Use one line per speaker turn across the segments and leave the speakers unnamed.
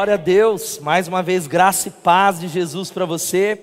Glória a Deus, mais uma vez, graça e paz de Jesus para você.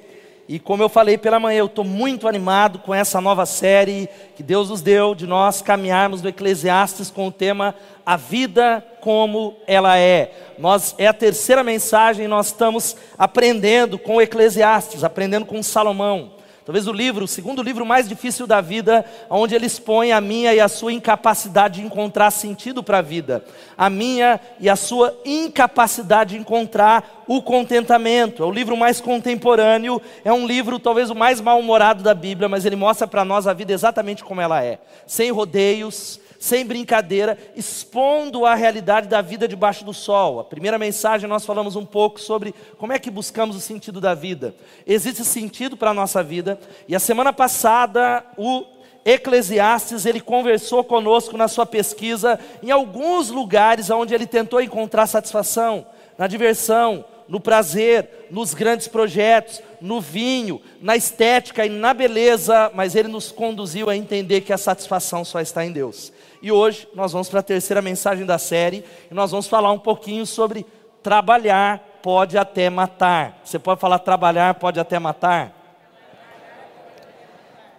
E como eu falei pela manhã, eu estou muito animado com essa nova série que Deus nos deu de nós caminharmos no Eclesiastes com o tema A Vida Como Ela É. Nós, é a terceira mensagem, nós estamos aprendendo com o Eclesiastes, aprendendo com Salomão. Talvez o livro, o segundo livro mais difícil da vida, onde ele expõe a minha e a sua incapacidade de encontrar sentido para a vida, a minha e a sua incapacidade de encontrar o contentamento. É o livro mais contemporâneo, é um livro talvez o mais mal-humorado da Bíblia, mas ele mostra para nós a vida exatamente como ela é, sem rodeios, sem brincadeira, expondo a realidade da vida debaixo do sol. A primeira mensagem nós falamos um pouco sobre como é que buscamos o sentido da vida. Existe sentido para a nossa vida, e a semana passada o Eclesiastes, ele conversou conosco na sua pesquisa em alguns lugares onde ele tentou encontrar satisfação, na diversão, no prazer, nos grandes projetos, no vinho, na estética e na beleza, mas ele nos conduziu a entender que a satisfação só está em Deus. E hoje nós vamos para a terceira mensagem da série e nós vamos falar um pouquinho sobre trabalhar pode até matar. Você pode falar trabalhar pode até matar?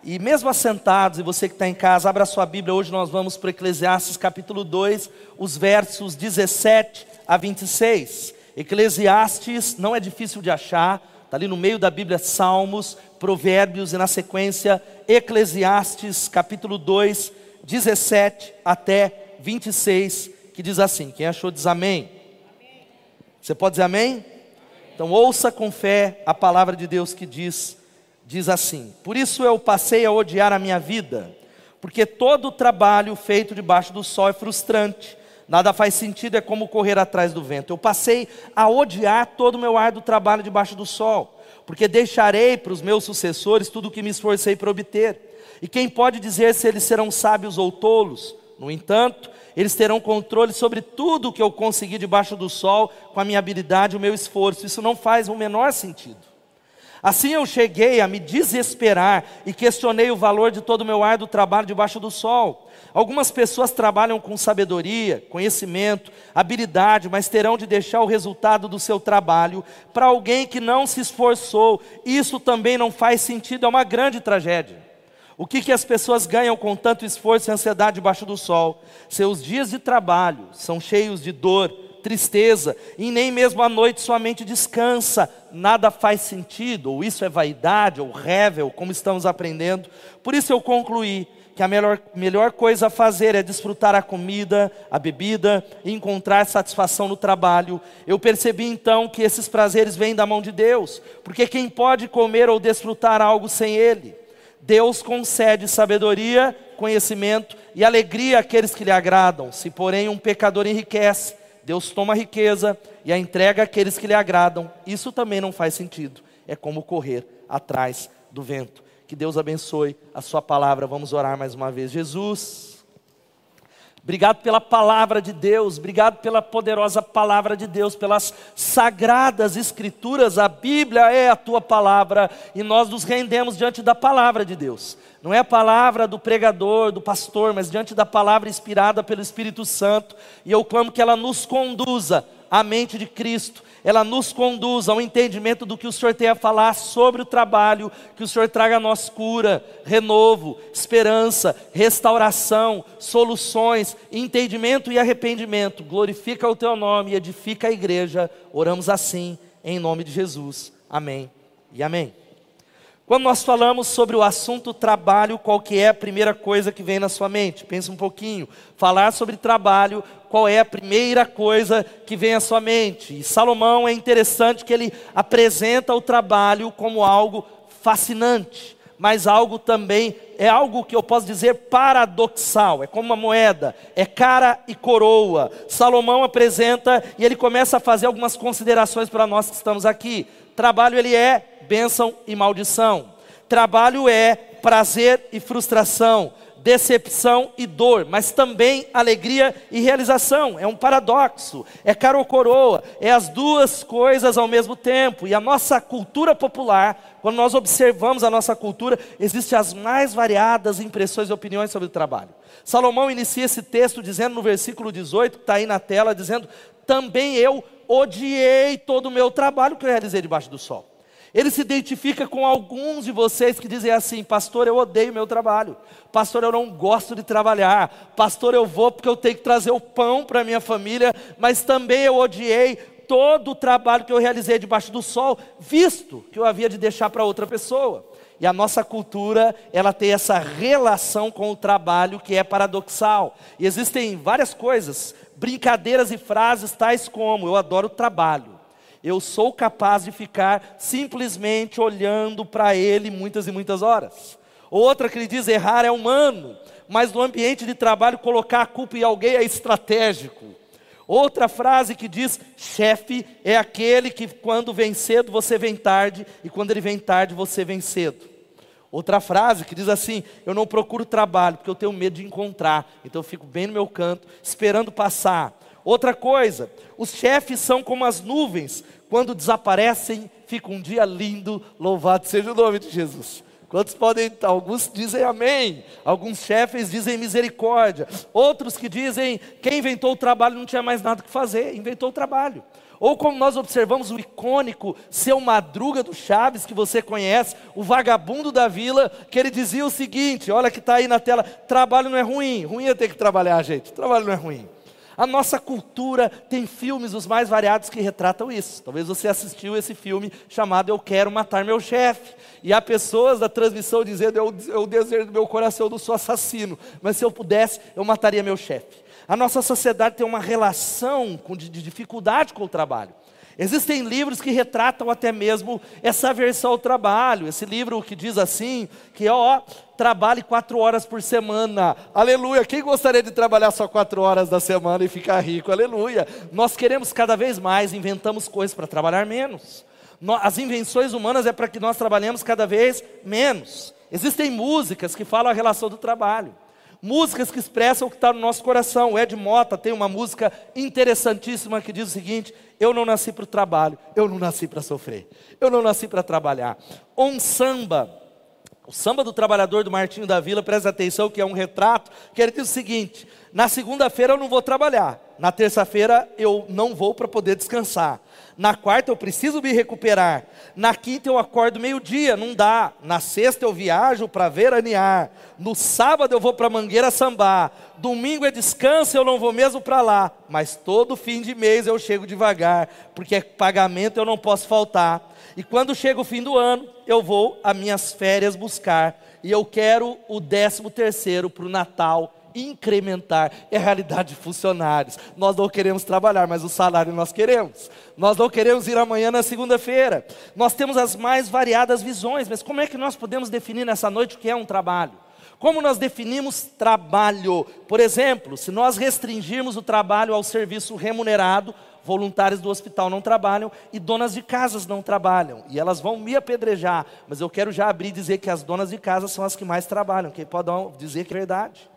E mesmo assentados, e você que está em casa, abra sua Bíblia, hoje nós vamos para Eclesiastes capítulo 2, os versos 17 a 26. Eclesiastes não é difícil de achar, está ali no meio da Bíblia Salmos, Provérbios e na sequência Eclesiastes capítulo 2, 17 até 26, que diz assim: quem achou diz amém. Você pode dizer amém? amém? Então ouça com fé a palavra de Deus que diz, diz assim: Por isso eu passei a odiar a minha vida, porque todo o trabalho feito debaixo do sol é frustrante. Nada faz sentido, é como correr atrás do vento. Eu passei a odiar todo o meu ar do trabalho debaixo do sol, porque deixarei para os meus sucessores tudo o que me esforcei para obter. E quem pode dizer se eles serão sábios ou tolos? No entanto, eles terão controle sobre tudo o que eu consegui debaixo do sol com a minha habilidade e o meu esforço. Isso não faz o menor sentido. Assim eu cheguei a me desesperar e questionei o valor de todo o meu árduo trabalho debaixo do sol. Algumas pessoas trabalham com sabedoria, conhecimento, habilidade, mas terão de deixar o resultado do seu trabalho para alguém que não se esforçou. Isso também não faz sentido, é uma grande tragédia. O que, que as pessoas ganham com tanto esforço e ansiedade debaixo do sol? Seus dias de trabalho são cheios de dor, tristeza, e nem mesmo à noite sua mente descansa, nada faz sentido, ou isso é vaidade, ou revel, como estamos aprendendo. Por isso eu concluí que a melhor, melhor coisa a fazer é desfrutar a comida, a bebida e encontrar satisfação no trabalho. Eu percebi então que esses prazeres vêm da mão de Deus, porque quem pode comer ou desfrutar algo sem Ele? Deus concede sabedoria, conhecimento e alegria àqueles que lhe agradam. Se, porém, um pecador enriquece, Deus toma a riqueza e a entrega àqueles que lhe agradam. Isso também não faz sentido. É como correr atrás do vento. Que Deus abençoe a sua palavra. Vamos orar mais uma vez. Jesus. Obrigado pela palavra de Deus, obrigado pela poderosa palavra de Deus, pelas sagradas escrituras. A Bíblia é a tua palavra e nós nos rendemos diante da palavra de Deus. Não é a palavra do pregador, do pastor, mas diante da palavra inspirada pelo Espírito Santo. E eu clamo que ela nos conduza à mente de Cristo, ela nos conduz ao entendimento do que o Senhor tem a falar sobre o trabalho, que o Senhor traga a nós cura, renovo, esperança, restauração, soluções, entendimento e arrependimento. Glorifica o teu nome e edifica a igreja. Oramos assim, em nome de Jesus. Amém e amém. Quando nós falamos sobre o assunto trabalho, qual que é a primeira coisa que vem na sua mente? Pensa um pouquinho. Falar sobre trabalho, qual é a primeira coisa que vem à sua mente? E Salomão é interessante que ele apresenta o trabalho como algo fascinante, mas algo também é algo que eu posso dizer paradoxal, é como uma moeda, é cara e coroa. Salomão apresenta e ele começa a fazer algumas considerações para nós que estamos aqui. Trabalho ele é bênção e maldição. Trabalho é prazer e frustração, decepção e dor, mas também alegria e realização. É um paradoxo, é caro ou coroa, é as duas coisas ao mesmo tempo. E a nossa cultura popular, quando nós observamos a nossa cultura, existem as mais variadas impressões e opiniões sobre o trabalho. Salomão inicia esse texto dizendo no versículo 18, que está aí na tela, dizendo: também eu odiei todo o meu trabalho que eu realizei debaixo do sol. Ele se identifica com alguns de vocês que dizem assim: Pastor, eu odeio meu trabalho. Pastor, eu não gosto de trabalhar. Pastor, eu vou porque eu tenho que trazer o pão para minha família. Mas também eu odiei todo o trabalho que eu realizei debaixo do sol, visto que eu havia de deixar para outra pessoa. E a nossa cultura, ela tem essa relação com o trabalho que é paradoxal. E existem várias coisas, brincadeiras e frases tais como: eu adoro o trabalho eu sou capaz de ficar simplesmente olhando para ele muitas e muitas horas. Outra que diz: errar é humano, mas no ambiente de trabalho colocar a culpa em alguém é estratégico. Outra frase que diz: chefe é aquele que quando vem cedo você vem tarde, e quando ele vem tarde você vem cedo. Outra frase que diz assim: Eu não procuro trabalho porque eu tenho medo de encontrar, então eu fico bem no meu canto, esperando passar. Outra coisa, os chefes são como as nuvens, quando desaparecem, fica um dia lindo, louvado seja o nome de Jesus. Quantos podem, alguns dizem amém, alguns chefes dizem misericórdia, outros que dizem quem inventou o trabalho não tinha mais nada que fazer, inventou o trabalho. Ou como nós observamos o icônico seu Madruga do Chaves, que você conhece, o vagabundo da vila, que ele dizia o seguinte: olha que está aí na tela, trabalho não é ruim, ruim é ter que trabalhar, gente, trabalho não é ruim. A nossa cultura tem filmes os mais variados que retratam isso. Talvez você assistiu esse filme chamado Eu Quero Matar Meu Chefe. E há pessoas da transmissão dizendo: Eu, eu desejo do meu coração, eu não sou assassino, mas se eu pudesse, eu mataria meu chefe. A nossa sociedade tem uma relação com, de, de dificuldade com o trabalho. Existem livros que retratam até mesmo essa aversão ao trabalho. Esse livro que diz assim, que ó, trabalhe quatro horas por semana. Aleluia. Quem gostaria de trabalhar só quatro horas da semana e ficar rico? Aleluia. Nós queremos cada vez mais, inventamos coisas para trabalhar menos. As invenções humanas é para que nós trabalhemos cada vez menos. Existem músicas que falam a relação do trabalho músicas que expressam o que está no nosso coração. O Ed Mota tem uma música interessantíssima que diz o seguinte: Eu não nasci para o trabalho, eu não nasci para sofrer, eu não nasci para trabalhar. Um samba, o samba do trabalhador do Martinho da Vila, presta atenção que é um retrato, que ele diz o seguinte: Na segunda-feira eu não vou trabalhar, na terça-feira eu não vou para poder descansar. Na quarta eu preciso me recuperar. Na quinta eu acordo meio-dia, não dá. Na sexta eu viajo para veranear. No sábado eu vou para Mangueira sambar. Domingo é descanso, eu não vou mesmo para lá. Mas todo fim de mês eu chego devagar, porque é pagamento eu não posso faltar. E quando chega o fim do ano, eu vou as minhas férias buscar. E eu quero o décimo terceiro para o Natal incrementar. É a realidade de funcionários. Nós não queremos trabalhar, mas o salário nós queremos. Nós não queremos ir amanhã na segunda-feira. Nós temos as mais variadas visões, mas como é que nós podemos definir nessa noite o que é um trabalho? Como nós definimos trabalho? Por exemplo, se nós restringirmos o trabalho ao serviço remunerado, voluntários do hospital não trabalham e donas de casas não trabalham. E elas vão me apedrejar, mas eu quero já abrir e dizer que as donas de casa são as que mais trabalham. Quem pode dizer que é verdade?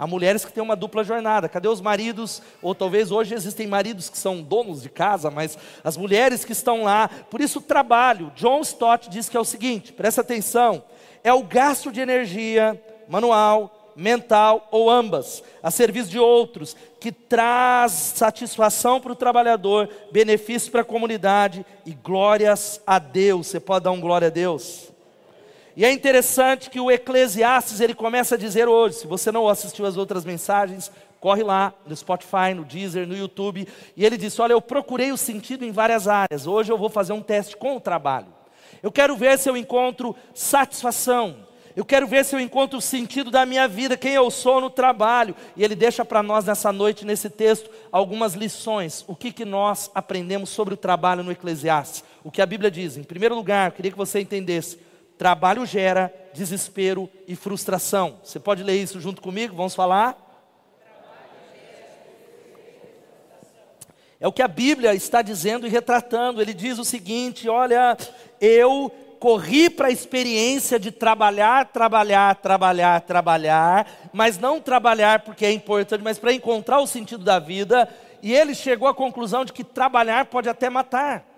Há mulheres que têm uma dupla jornada. Cadê os maridos? Ou talvez hoje existem maridos que são donos de casa, mas as mulheres que estão lá. Por isso, trabalho. John Stott diz que é o seguinte: presta atenção. É o gasto de energia manual, mental ou ambas, a serviço de outros, que traz satisfação para o trabalhador, benefício para a comunidade e glórias a Deus. Você pode dar um glória a Deus? E é interessante que o Eclesiastes ele começa a dizer hoje, se você não assistiu as outras mensagens, corre lá no Spotify, no Deezer, no YouTube, e ele disse: "Olha, eu procurei o sentido em várias áreas. Hoje eu vou fazer um teste com o trabalho. Eu quero ver se eu encontro satisfação. Eu quero ver se eu encontro o sentido da minha vida, quem eu sou no trabalho. E ele deixa para nós nessa noite, nesse texto, algumas lições. O que, que nós aprendemos sobre o trabalho no Eclesiastes? O que a Bíblia diz. Em primeiro lugar, eu queria que você entendesse Trabalho gera desespero e frustração. Você pode ler isso junto comigo? Vamos falar? É o que a Bíblia está dizendo e retratando. Ele diz o seguinte: olha, eu corri para a experiência de trabalhar, trabalhar, trabalhar, trabalhar, mas não trabalhar porque é importante, mas para encontrar o sentido da vida. E ele chegou à conclusão de que trabalhar pode até matar.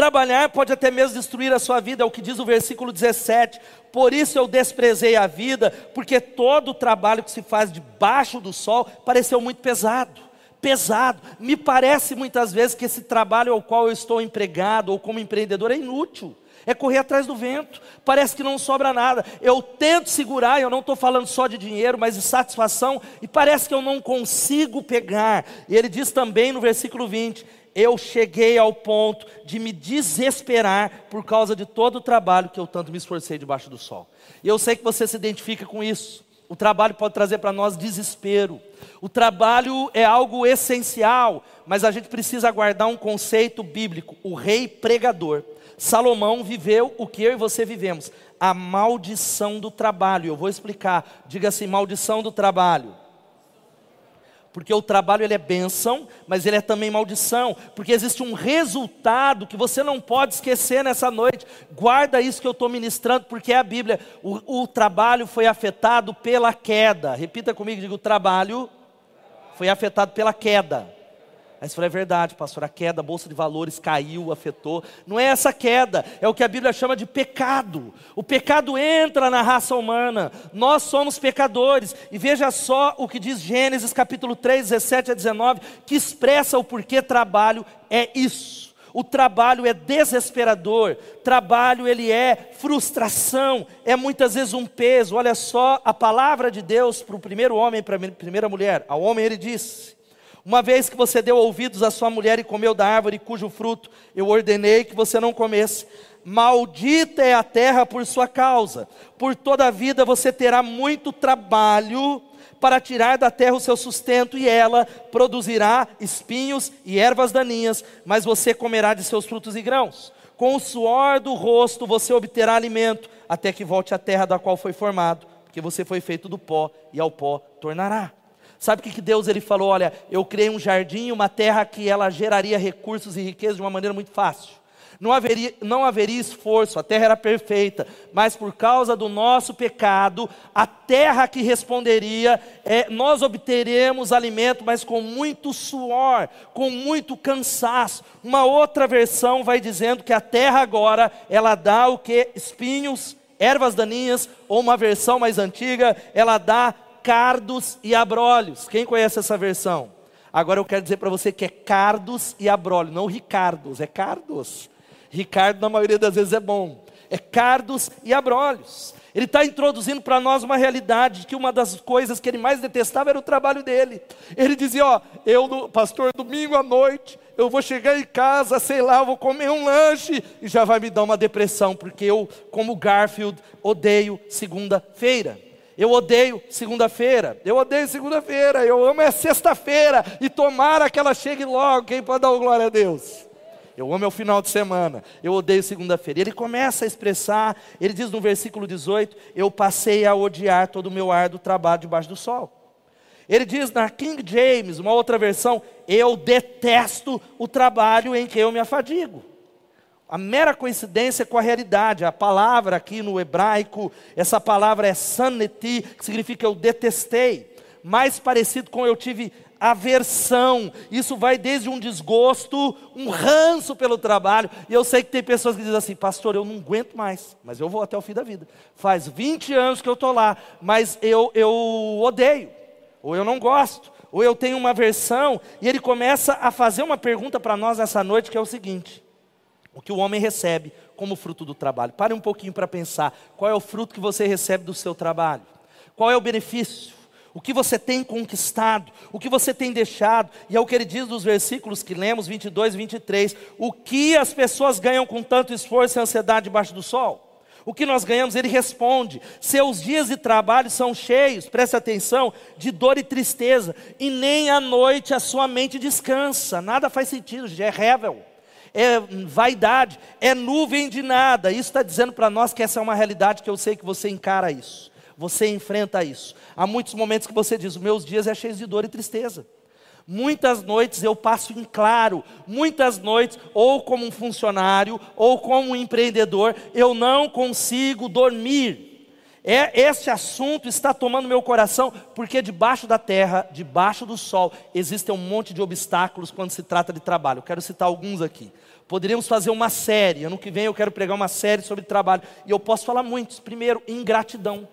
Trabalhar pode até mesmo destruir a sua vida, é o que diz o versículo 17. Por isso eu desprezei a vida, porque todo o trabalho que se faz debaixo do sol pareceu muito pesado. pesado. Me parece muitas vezes que esse trabalho ao qual eu estou empregado ou como empreendedor é inútil. É correr atrás do vento, parece que não sobra nada. Eu tento segurar, eu não estou falando só de dinheiro, mas de satisfação, e parece que eu não consigo pegar. E ele diz também no versículo 20: Eu cheguei ao ponto de me desesperar por causa de todo o trabalho que eu tanto me esforcei debaixo do sol. E eu sei que você se identifica com isso. O trabalho pode trazer para nós desespero. O trabalho é algo essencial, mas a gente precisa guardar um conceito bíblico: o rei pregador. Salomão viveu o que eu e você vivemos, a maldição do trabalho. Eu vou explicar. Diga assim: maldição do trabalho. Porque o trabalho ele é bênção, mas ele é também maldição, porque existe um resultado que você não pode esquecer nessa noite. Guarda isso que eu estou ministrando, porque é a Bíblia. O, o trabalho foi afetado pela queda. Repita comigo, diga: o trabalho foi afetado pela queda. Aí você fala, é verdade, pastor, a queda, a bolsa de valores caiu, afetou. Não é essa queda, é o que a Bíblia chama de pecado. O pecado entra na raça humana, nós somos pecadores. E veja só o que diz Gênesis capítulo 3, 17 a 19, que expressa o porquê trabalho é isso. O trabalho é desesperador, trabalho ele é frustração, é muitas vezes um peso. Olha só a palavra de Deus para o primeiro homem para a primeira mulher. Ao homem ele disse: uma vez que você deu ouvidos à sua mulher e comeu da árvore cujo fruto eu ordenei que você não comesse, maldita é a terra por sua causa. Por toda a vida você terá muito trabalho para tirar da terra o seu sustento, e ela produzirá espinhos e ervas daninhas, mas você comerá de seus frutos e grãos. Com o suor do rosto você obterá alimento, até que volte à terra da qual foi formado, porque você foi feito do pó, e ao pó tornará. Sabe o que, que Deus ele falou? Olha, eu criei um jardim, uma terra que ela geraria recursos e riqueza de uma maneira muito fácil. Não haveria, não haveria esforço, a terra era perfeita, mas por causa do nosso pecado, a terra que responderia, é, nós obteremos alimento, mas com muito suor, com muito cansaço. Uma outra versão vai dizendo que a terra agora, ela dá o que? Espinhos, ervas daninhas, ou uma versão mais antiga, ela dá cardos e abrolhos. Quem conhece essa versão? Agora eu quero dizer para você que é cardos e abrolhos, não ricardos, é cardos. Ricardo, na maioria das vezes, é bom. É cardos e abrolhos. Ele está introduzindo para nós uma realidade que uma das coisas que ele mais detestava era o trabalho dele. Ele dizia: Ó, eu, pastor, domingo à noite, eu vou chegar em casa, sei lá, eu vou comer um lanche e já vai me dar uma depressão, porque eu, como Garfield, odeio segunda-feira. Eu odeio segunda-feira. Eu odeio segunda-feira. Eu amo é sexta-feira. E tomara que ela chegue logo. Quem pode dar glória a Deus? Eu amo é o final de semana. Eu odeio segunda-feira. Ele começa a expressar, ele diz no versículo 18: Eu passei a odiar todo o meu ar do trabalho debaixo do sol. Ele diz na King James, uma outra versão: Eu detesto o trabalho em que eu me afadigo a mera coincidência com a realidade. A palavra aqui no hebraico, essa palavra é saneti, que significa eu detestei. Mais parecido com eu tive aversão. Isso vai desde um desgosto, um ranço pelo trabalho. E eu sei que tem pessoas que dizem assim, pastor, eu não aguento mais, mas eu vou até o fim da vida. Faz 20 anos que eu estou lá, mas eu, eu odeio, ou eu não gosto, ou eu tenho uma aversão. E ele começa a fazer uma pergunta para nós nessa noite que é o seguinte o que o homem recebe como fruto do trabalho. Pare um pouquinho para pensar. Qual é o fruto que você recebe do seu trabalho? Qual é o benefício? O que você tem conquistado? O que você tem deixado? E é o que ele diz nos versículos que lemos, 22 e 23. O que as pessoas ganham com tanto esforço e ansiedade debaixo do sol? O que nós ganhamos? Ele responde: seus dias de trabalho são cheios, preste atenção, de dor e tristeza, e nem à noite a sua mente descansa. Nada faz sentido, é revel é vaidade, é nuvem de nada. Isso está dizendo para nós que essa é uma realidade que eu sei que você encara isso, você enfrenta isso. Há muitos momentos que você diz: meus dias é cheio de dor e tristeza. Muitas noites eu passo em claro, muitas noites, ou como um funcionário, ou como um empreendedor, eu não consigo dormir. É, este assunto está tomando meu coração, porque debaixo da terra, debaixo do sol, existem um monte de obstáculos quando se trata de trabalho. Eu quero citar alguns aqui. Poderíamos fazer uma série, ano que vem eu quero pregar uma série sobre trabalho, e eu posso falar muitos. Primeiro, ingratidão.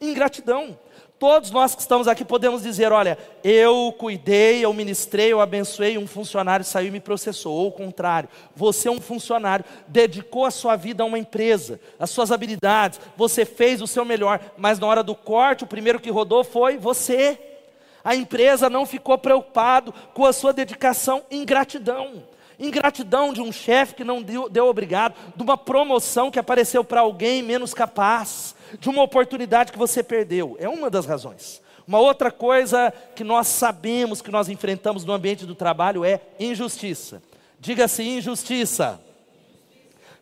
Ingratidão. Todos nós que estamos aqui podemos dizer: olha, eu cuidei, eu ministrei, eu abençoei, um funcionário saiu e me processou. Ou o contrário, você é um funcionário, dedicou a sua vida a uma empresa, as suas habilidades, você fez o seu melhor, mas na hora do corte, o primeiro que rodou foi você. A empresa não ficou preocupado com a sua dedicação, ingratidão. Ingratidão de um chefe que não deu, deu obrigado, de uma promoção que apareceu para alguém menos capaz de uma oportunidade que você perdeu. É uma das razões. Uma outra coisa que nós sabemos que nós enfrentamos no ambiente do trabalho é injustiça. Diga-se injustiça.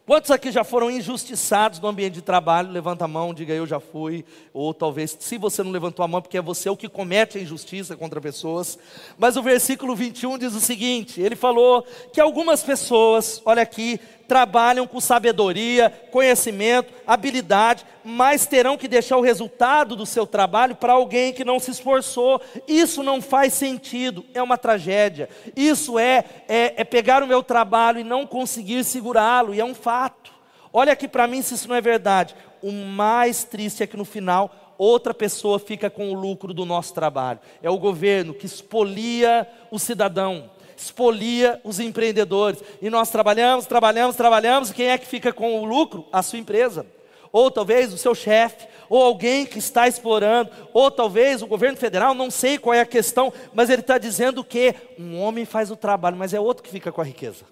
Quantos aqui já foram injustiçados no ambiente de trabalho? Levanta a mão, diga eu já fui. Ou talvez, se você não levantou a mão, porque é você o que comete a injustiça contra pessoas. Mas o versículo 21 diz o seguinte: ele falou que algumas pessoas, olha aqui, trabalham com sabedoria, conhecimento, habilidade, mas terão que deixar o resultado do seu trabalho para alguém que não se esforçou. Isso não faz sentido, é uma tragédia. Isso é, é, é pegar o meu trabalho e não conseguir segurá-lo, e é um fato. Olha aqui para mim se isso não é verdade. O mais triste é que no final outra pessoa fica com o lucro do nosso trabalho. É o governo que expolia o cidadão expolia os empreendedores. E nós trabalhamos, trabalhamos, trabalhamos, e quem é que fica com o lucro? A sua empresa. Ou talvez o seu chefe, ou alguém que está explorando, ou talvez o governo federal, não sei qual é a questão, mas ele está dizendo que um homem faz o trabalho, mas é outro que fica com a riqueza.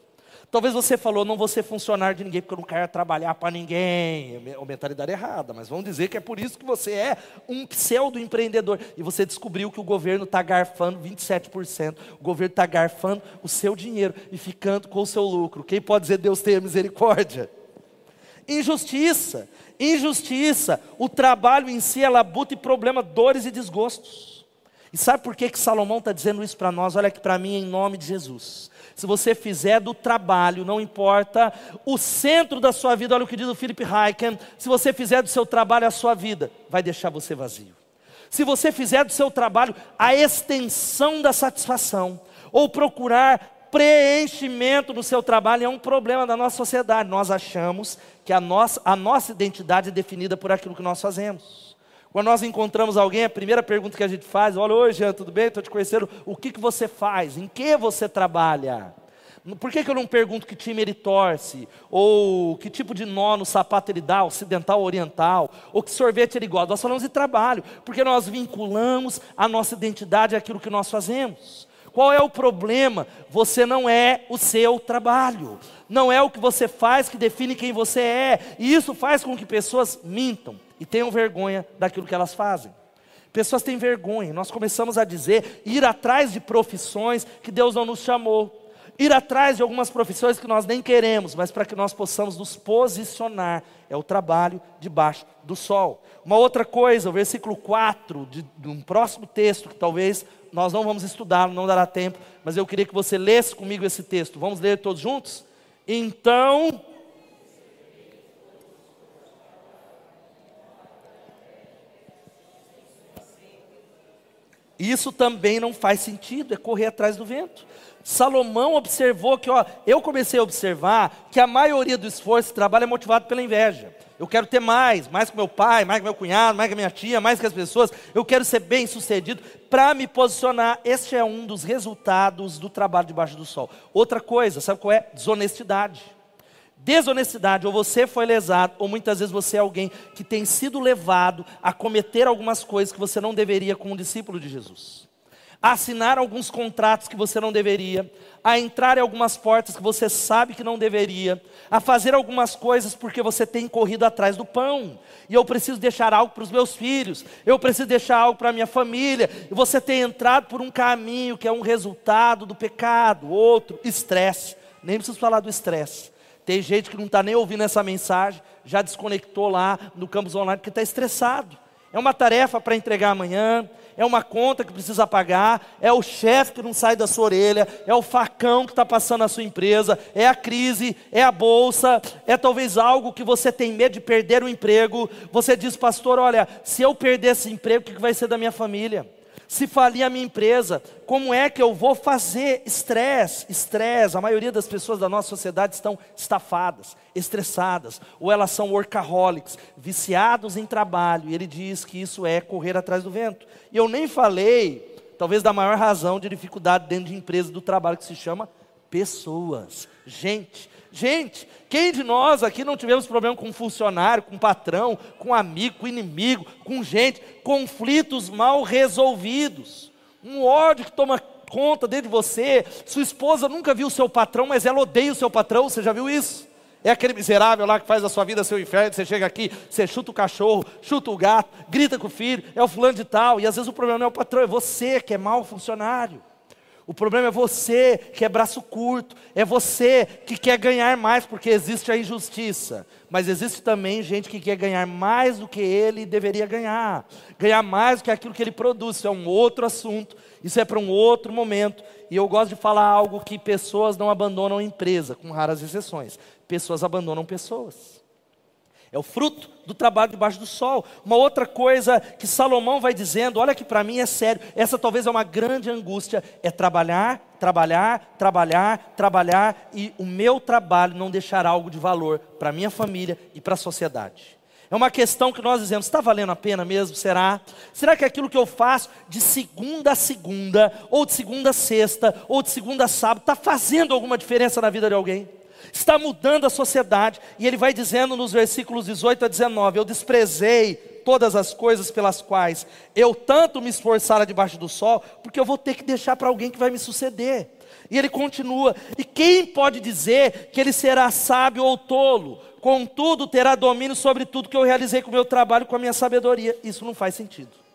Talvez você falou, não vou ser funcionário de ninguém, porque eu não quero trabalhar para ninguém. É uma mentalidade errada, mas vamos dizer que é por isso que você é um pseudo-empreendedor. E você descobriu que o governo está garfando 27%. O governo está garfando o seu dinheiro e ficando com o seu lucro. Quem pode dizer Deus tenha misericórdia? Injustiça, injustiça. O trabalho em si é labuta e problema, dores e desgostos. E sabe por que, que Salomão está dizendo isso para nós? Olha aqui para mim, em nome de Jesus. Se você fizer do trabalho, não importa o centro da sua vida, olha o que diz o Philip Heiken, se você fizer do seu trabalho a sua vida, vai deixar você vazio. Se você fizer do seu trabalho a extensão da satisfação, ou procurar preenchimento no seu trabalho, é um problema da nossa sociedade. Nós achamos que a nossa, a nossa identidade é definida por aquilo que nós fazemos. Quando nós encontramos alguém, a primeira pergunta que a gente faz, olha, oi Jean, tudo bem? Estou te conhecendo. O que, que você faz? Em que você trabalha? Por que, que eu não pergunto que time ele torce? Ou que tipo de nó no sapato ele dá, ocidental ou oriental? Ou que sorvete ele gosta? Nós falamos de trabalho, porque nós vinculamos a nossa identidade àquilo que nós fazemos. Qual é o problema? Você não é o seu trabalho. Não é o que você faz que define quem você é. E isso faz com que pessoas mintam e tenham vergonha daquilo que elas fazem. Pessoas têm vergonha, nós começamos a dizer, ir atrás de profissões que Deus não nos chamou, ir atrás de algumas profissões que nós nem queremos, mas para que nós possamos nos posicionar, é o trabalho debaixo do sol. Uma outra coisa, o versículo 4 de, de um próximo texto, que talvez nós não vamos estudar, não dará tempo, mas eu queria que você lesse comigo esse texto. Vamos ler todos juntos? Então Isso também não faz sentido, é correr atrás do vento. Salomão observou que, ó, eu comecei a observar que a maioria do esforço e trabalho é motivado pela inveja. Eu quero ter mais, mais que meu pai, mais que meu cunhado, mais que minha tia, mais que as pessoas. Eu quero ser bem sucedido para me posicionar. Este é um dos resultados do trabalho debaixo do sol. Outra coisa, sabe qual é? Desonestidade desonestidade, ou você foi lesado, ou muitas vezes você é alguém que tem sido levado a cometer algumas coisas que você não deveria com um discípulo de Jesus. A assinar alguns contratos que você não deveria, a entrar em algumas portas que você sabe que não deveria, a fazer algumas coisas porque você tem corrido atrás do pão. E eu preciso deixar algo para os meus filhos, eu preciso deixar algo para a minha família. E você tem entrado por um caminho que é um resultado do pecado, outro, estresse. Nem preciso falar do estresse tem gente que não está nem ouvindo essa mensagem, já desconectou lá no campus online porque está estressado. É uma tarefa para entregar amanhã, é uma conta que precisa pagar, é o chefe que não sai da sua orelha, é o facão que está passando na sua empresa, é a crise, é a bolsa, é talvez algo que você tem medo de perder o emprego. Você diz, pastor, olha, se eu perder esse emprego, o que vai ser da minha família? Se falir a minha empresa, como é que eu vou fazer? Estresse, estresse. A maioria das pessoas da nossa sociedade estão estafadas, estressadas, ou elas são workaholics, viciados em trabalho. E ele diz que isso é correr atrás do vento. E eu nem falei, talvez, da maior razão de dificuldade dentro de empresa do trabalho, que se chama pessoas, gente. Gente, quem de nós aqui não tivemos problema com funcionário, com patrão, com amigo, com inimigo, com gente, conflitos mal resolvidos, um ódio que toma conta dentro de você. Sua esposa nunca viu o seu patrão, mas ela odeia o seu patrão, você já viu isso? É aquele miserável lá que faz a sua vida seu inferno. Você chega aqui, você chuta o cachorro, chuta o gato, grita com o filho, é o fulano de tal. E às vezes o problema não é o patrão, é você que é mau funcionário. O problema é você que é braço curto, é você que quer ganhar mais, porque existe a injustiça. Mas existe também gente que quer ganhar mais do que ele deveria ganhar, ganhar mais do que aquilo que ele produz. Isso é um outro assunto, isso é para um outro momento. E eu gosto de falar algo que pessoas não abandonam empresa, com raras exceções. Pessoas abandonam pessoas. É o fruto do trabalho debaixo do sol. Uma outra coisa que Salomão vai dizendo, olha que para mim é sério, essa talvez é uma grande angústia, é trabalhar, trabalhar, trabalhar, trabalhar e o meu trabalho não deixar algo de valor para minha família e para a sociedade. É uma questão que nós dizemos, está valendo a pena mesmo? Será? Será que aquilo que eu faço de segunda a segunda, ou de segunda a sexta, ou de segunda a sábado, está fazendo alguma diferença na vida de alguém? Está mudando a sociedade, e ele vai dizendo nos versículos 18 a 19: Eu desprezei todas as coisas pelas quais eu tanto me esforçara debaixo do sol, porque eu vou ter que deixar para alguém que vai me suceder. E ele continua: E quem pode dizer que ele será sábio ou tolo? Contudo, terá domínio sobre tudo que eu realizei com o meu trabalho, com a minha sabedoria. Isso não faz sentido.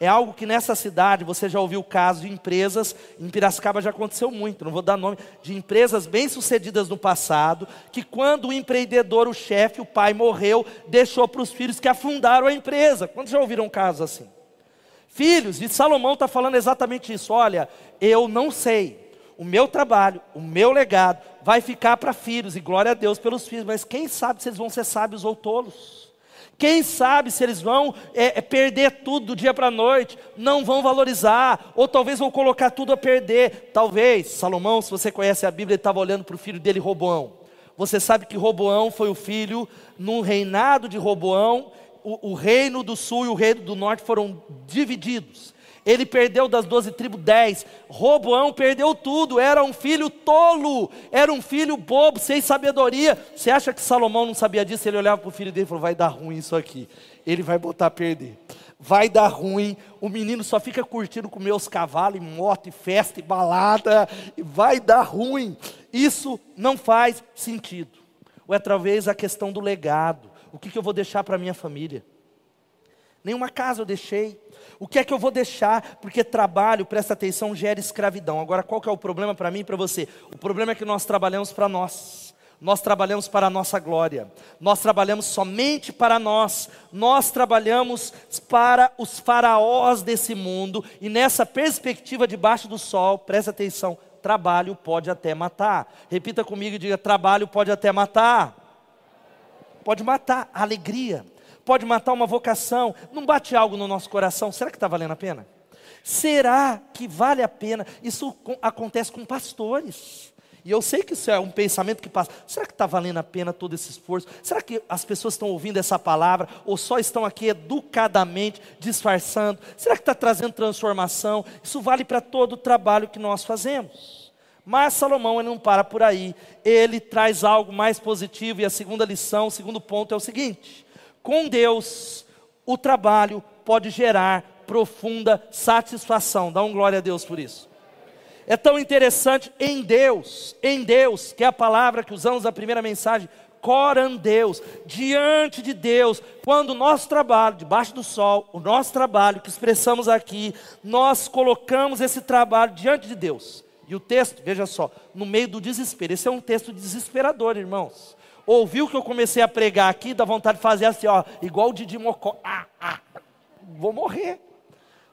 É algo que nessa cidade você já ouviu casos de empresas, em Piracicaba já aconteceu muito, não vou dar nome, de empresas bem-sucedidas no passado, que quando o empreendedor, o chefe, o pai morreu, deixou para os filhos que afundaram a empresa. Quantos já ouviram casos assim? Filhos, e Salomão está falando exatamente isso. Olha, eu não sei, o meu trabalho, o meu legado vai ficar para filhos, e glória a Deus pelos filhos, mas quem sabe se eles vão ser sábios ou tolos? Quem sabe se eles vão é, é perder tudo do dia para a noite, não vão valorizar, ou talvez vão colocar tudo a perder. Talvez, Salomão, se você conhece a Bíblia, ele estava olhando para o filho dele, Roboão. Você sabe que Roboão foi o filho, no reinado de Roboão, o, o reino do sul e o reino do norte foram divididos. Ele perdeu das doze tribos dez. Roboão perdeu tudo. Era um filho tolo. Era um filho bobo, sem sabedoria. Você acha que Salomão não sabia disso? Ele olhava para o filho dele e falou: Vai dar ruim isso aqui. Ele vai botar a perder. Vai dar ruim. O menino só fica curtindo com meus cavalos, e moto, e festa, e balada. Vai dar ruim. Isso não faz sentido. Ou é talvez a questão do legado. O que, que eu vou deixar para minha família? Nenhuma casa eu deixei. O que é que eu vou deixar? Porque trabalho, presta atenção, gera escravidão. Agora, qual que é o problema para mim e para você? O problema é que nós trabalhamos para nós. Nós trabalhamos para a nossa glória, nós trabalhamos somente para nós, nós trabalhamos para os faraós desse mundo, e nessa perspectiva debaixo do sol, presta atenção: trabalho pode até matar. Repita comigo e diga: trabalho pode até matar. Pode matar a alegria, pode matar uma vocação. Não bate algo no nosso coração? Será que está valendo a pena? Será que vale a pena? Isso acontece com pastores. E eu sei que isso é um pensamento que passa. Será que está valendo a pena todo esse esforço? Será que as pessoas estão ouvindo essa palavra ou só estão aqui educadamente disfarçando? Será que está trazendo transformação? Isso vale para todo o trabalho que nós fazemos. Mas Salomão ele não para por aí. Ele traz algo mais positivo e a segunda lição, o segundo ponto é o seguinte: com Deus, o trabalho pode gerar profunda satisfação. Dá um glória a Deus por isso. É tão interessante em Deus, em Deus, que é a palavra que usamos na primeira mensagem, coram Deus, diante de Deus, quando o nosso trabalho, debaixo do sol, o nosso trabalho que expressamos aqui, nós colocamos esse trabalho diante de Deus. E o texto, veja só, no meio do desespero, esse é um texto desesperador, irmãos ouviu que eu comecei a pregar aqui, dá vontade de fazer assim, ó, igual o Didi Mocó. Ah, ah, vou morrer.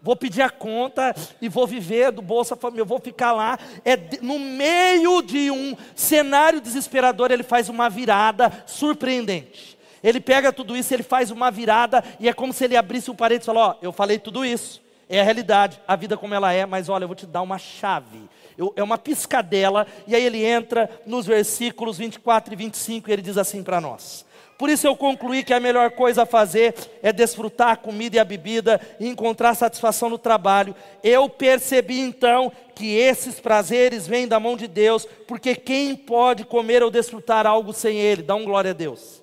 Vou pedir a conta e vou viver do Bolsa Família, eu vou ficar lá. É no meio de um cenário desesperador, ele faz uma virada surpreendente. Ele pega tudo isso, ele faz uma virada e é como se ele abrisse um parede e falou: Ó, eu falei tudo isso, é a realidade, a vida como ela é, mas olha, eu vou te dar uma chave. Eu, é uma piscadela, e aí ele entra nos versículos 24 e 25 e ele diz assim para nós: por isso eu concluí que a melhor coisa a fazer é desfrutar a comida e a bebida e encontrar satisfação no trabalho. Eu percebi então que esses prazeres vêm da mão de Deus, porque quem pode comer ou desfrutar algo sem Ele? Dá um glória a Deus.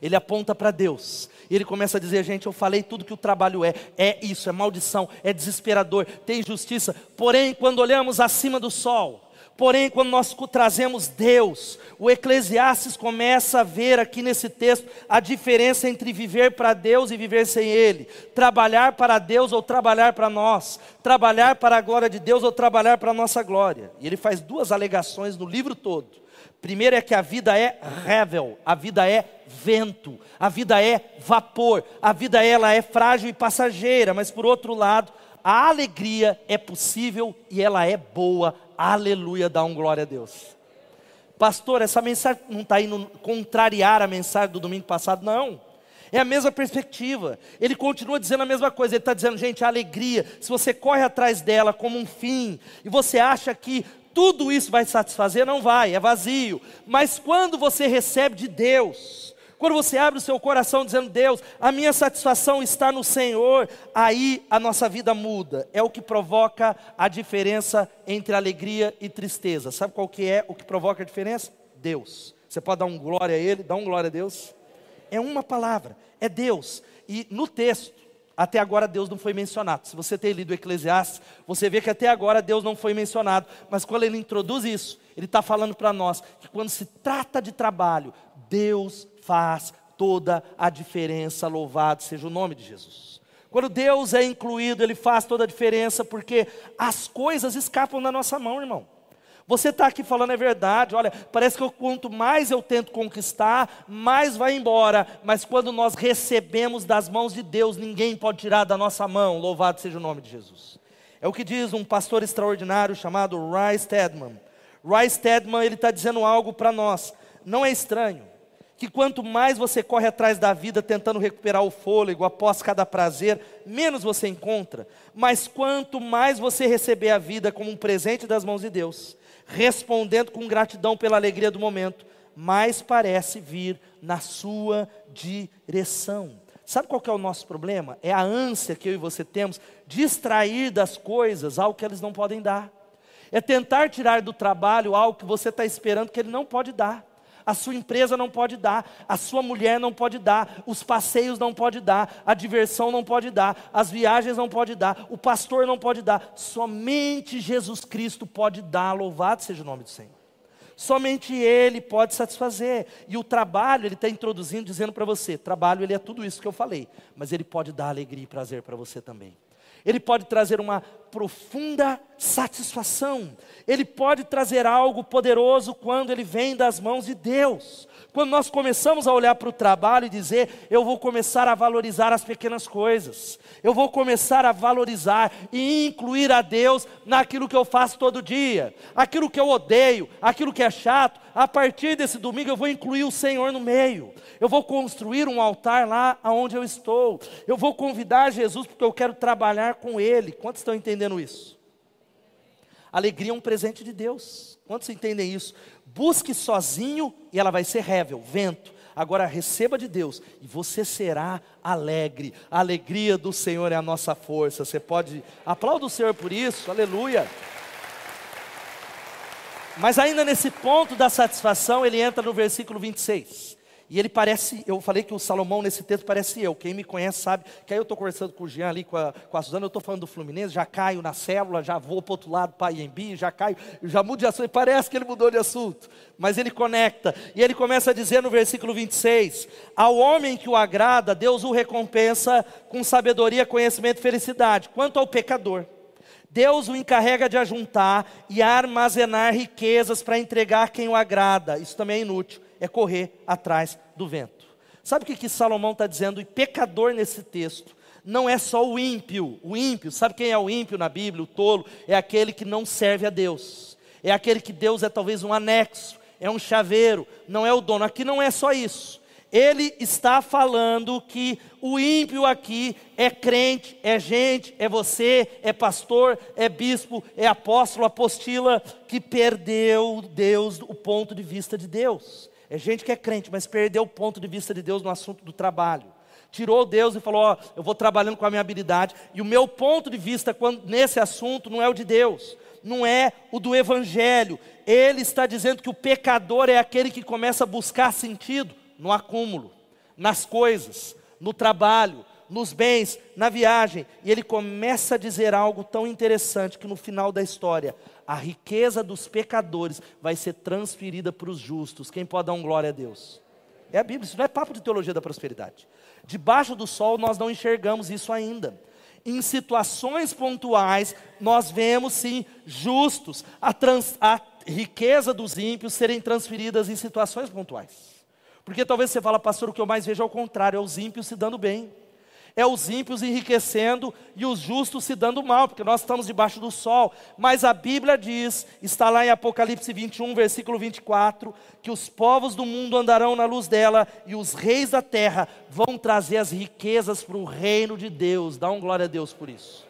Ele aponta para Deus. E ele começa a dizer, gente, eu falei tudo que o trabalho é. É isso, é maldição, é desesperador, tem injustiça. Porém, quando olhamos acima do sol, Porém, quando nós trazemos Deus, o Eclesiastes começa a ver aqui nesse texto a diferença entre viver para Deus e viver sem Ele, trabalhar para Deus ou trabalhar para nós, trabalhar para a glória de Deus ou trabalhar para a nossa glória. E ele faz duas alegações no livro todo. Primeiro é que a vida é revel, a vida é vento, a vida é vapor, a vida ela é frágil e passageira, mas por outro lado, a alegria é possível e ela é boa. Aleluia, dá um glória a Deus. Pastor, essa mensagem não está indo contrariar a mensagem do domingo passado, não. É a mesma perspectiva. Ele continua dizendo a mesma coisa. Ele está dizendo, gente, a alegria, se você corre atrás dela como um fim, e você acha que tudo isso vai satisfazer, não vai, é vazio. Mas quando você recebe de Deus, quando você abre o seu coração dizendo, Deus, a minha satisfação está no Senhor, aí a nossa vida muda. É o que provoca a diferença entre alegria e tristeza. Sabe qual que é o que provoca a diferença? Deus. Você pode dar um glória a Ele, dá um glória a Deus. É uma palavra, é Deus. E no texto, até agora Deus não foi mencionado. Se você tem lido Eclesiastes, você vê que até agora Deus não foi mencionado. Mas quando ele introduz isso, ele está falando para nós que quando se trata de trabalho, Deus faz toda a diferença. Louvado seja o nome de Jesus. Quando Deus é incluído, Ele faz toda a diferença, porque as coisas escapam da nossa mão, irmão. Você está aqui falando é verdade, olha, parece que eu, quanto mais eu tento conquistar, mais vai embora, mas quando nós recebemos das mãos de Deus, ninguém pode tirar da nossa mão, louvado seja o nome de Jesus. É o que diz um pastor extraordinário chamado Ray Stedman. Ray Stedman, ele está dizendo algo para nós, não é estranho, que quanto mais você corre atrás da vida tentando recuperar o fôlego após cada prazer, menos você encontra. Mas quanto mais você receber a vida como um presente das mãos de Deus, respondendo com gratidão pela alegria do momento, mais parece vir na sua direção. Sabe qual é o nosso problema? É a ânsia que eu e você temos de extrair das coisas algo que eles não podem dar. É tentar tirar do trabalho algo que você está esperando que ele não pode dar a sua empresa não pode dar, a sua mulher não pode dar, os passeios não pode dar, a diversão não pode dar, as viagens não pode dar, o pastor não pode dar, somente Jesus Cristo pode dar, louvado seja o nome do Senhor. Somente Ele pode satisfazer. E o trabalho, Ele está introduzindo, dizendo para você: trabalho, Ele é tudo isso que eu falei, mas Ele pode dar alegria e prazer para você também. Ele pode trazer uma profunda satisfação. Ele pode trazer algo poderoso quando ele vem das mãos de Deus. Quando nós começamos a olhar para o trabalho e dizer, eu vou começar a valorizar as pequenas coisas, eu vou começar a valorizar e incluir a Deus naquilo que eu faço todo dia, aquilo que eu odeio, aquilo que é chato, a partir desse domingo eu vou incluir o Senhor no meio, eu vou construir um altar lá onde eu estou, eu vou convidar Jesus porque eu quero trabalhar com Ele. Quantos estão entendendo isso? Alegria é um presente de Deus. Quantos entendem isso? Busque sozinho e ela vai ser rével, vento. Agora receba de Deus e você será alegre. A alegria do Senhor é a nossa força. Você pode aplaudir o Senhor por isso. Aleluia. Mas ainda nesse ponto da satisfação, ele entra no versículo 26. E ele parece, eu falei que o Salomão nesse texto parece eu. Quem me conhece sabe que aí eu estou conversando com o Jean ali, com a, com a Suzana, eu estou falando do Fluminense, já caio na célula, já vou para outro lado para IMB, já caio, já mudo de assunto. Parece que ele mudou de assunto, mas ele conecta. E ele começa a dizer no versículo 26: Ao homem que o agrada, Deus o recompensa com sabedoria, conhecimento e felicidade. Quanto ao pecador, Deus o encarrega de ajuntar e armazenar riquezas para entregar quem o agrada. Isso também é inútil é correr atrás do vento. Sabe o que, que Salomão está dizendo? E pecador nesse texto não é só o ímpio. O ímpio, sabe quem é o ímpio na Bíblia? O tolo é aquele que não serve a Deus. É aquele que Deus é talvez um anexo, é um chaveiro, não é o dono. Aqui não é só isso. Ele está falando que o ímpio aqui é crente, é gente, é você, é pastor, é bispo, é apóstolo, apostila, que perdeu Deus, o ponto de vista de Deus. É gente que é crente, mas perdeu o ponto de vista de Deus no assunto do trabalho. Tirou Deus e falou: Ó, eu vou trabalhando com a minha habilidade, e o meu ponto de vista quando, nesse assunto não é o de Deus, não é o do Evangelho. Ele está dizendo que o pecador é aquele que começa a buscar sentido no acúmulo, nas coisas, no trabalho, nos bens, na viagem. E ele começa a dizer algo tão interessante que no final da história, a riqueza dos pecadores vai ser transferida para os justos. Quem pode dar um glória a Deus? É a Bíblia, isso não é papo de teologia da prosperidade. Debaixo do sol nós não enxergamos isso ainda. Em situações pontuais, nós vemos sim justos, a, trans, a riqueza dos ímpios serem transferidas em situações pontuais. Porque talvez você fala, pastor, o que eu mais vejo é o contrário, é os ímpios se dando bem. É os ímpios enriquecendo e os justos se dando mal, porque nós estamos debaixo do sol. Mas a Bíblia diz, está lá em Apocalipse 21, versículo 24, que os povos do mundo andarão na luz dela e os reis da terra vão trazer as riquezas para o reino de Deus. Dá um glória a Deus por isso.